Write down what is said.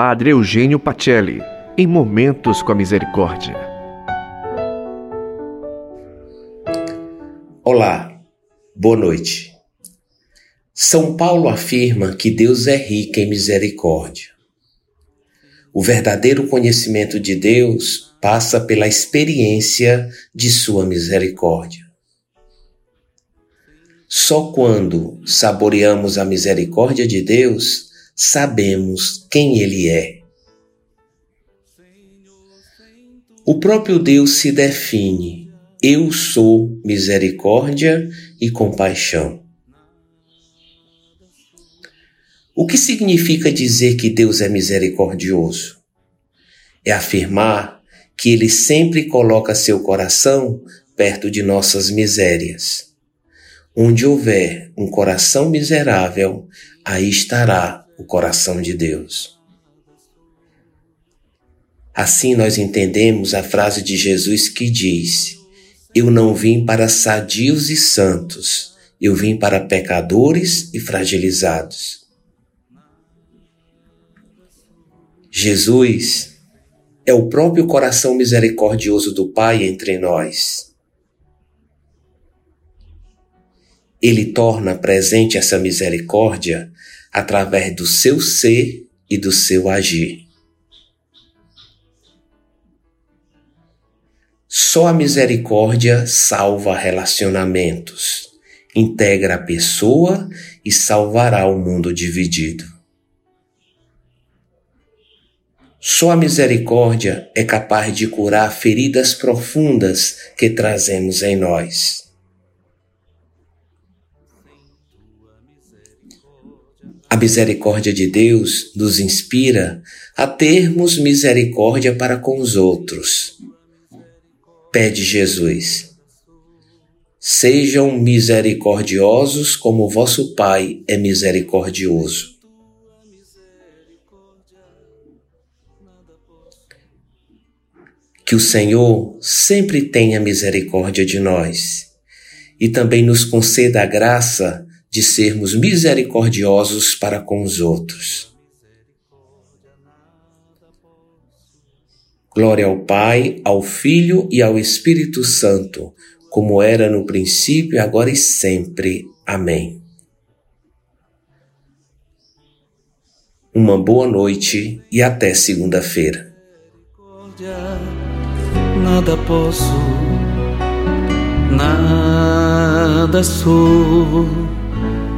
Padre Eugênio Pacelli, em Momentos com a Misericórdia. Olá, boa noite. São Paulo afirma que Deus é rico em misericórdia. O verdadeiro conhecimento de Deus passa pela experiência de Sua misericórdia. Só quando saboreamos a misericórdia de Deus, sabemos quem Ele é. O próprio Deus se define: Eu sou misericórdia e compaixão. O que significa dizer que Deus é misericordioso? É afirmar que Ele sempre coloca seu coração perto de nossas misérias. Onde houver um coração miserável, aí estará o coração de Deus. Assim nós entendemos a frase de Jesus que diz: Eu não vim para sadios e santos, eu vim para pecadores e fragilizados. Jesus é o próprio coração misericordioso do Pai entre nós. Ele torna presente essa misericórdia através do seu ser e do seu agir. Só a misericórdia salva relacionamentos, integra a pessoa e salvará o mundo dividido. Só a misericórdia é capaz de curar feridas profundas que trazemos em nós. A misericórdia de Deus nos inspira a termos misericórdia para com os outros. Pede Jesus. Sejam misericordiosos como vosso Pai é misericordioso. Que o Senhor sempre tenha misericórdia de nós e também nos conceda a graça de sermos misericordiosos para com os outros. Glória ao Pai, ao Filho e ao Espírito Santo, como era no princípio, agora e sempre. Amém. Uma boa noite e até segunda-feira nada posso, nada sou,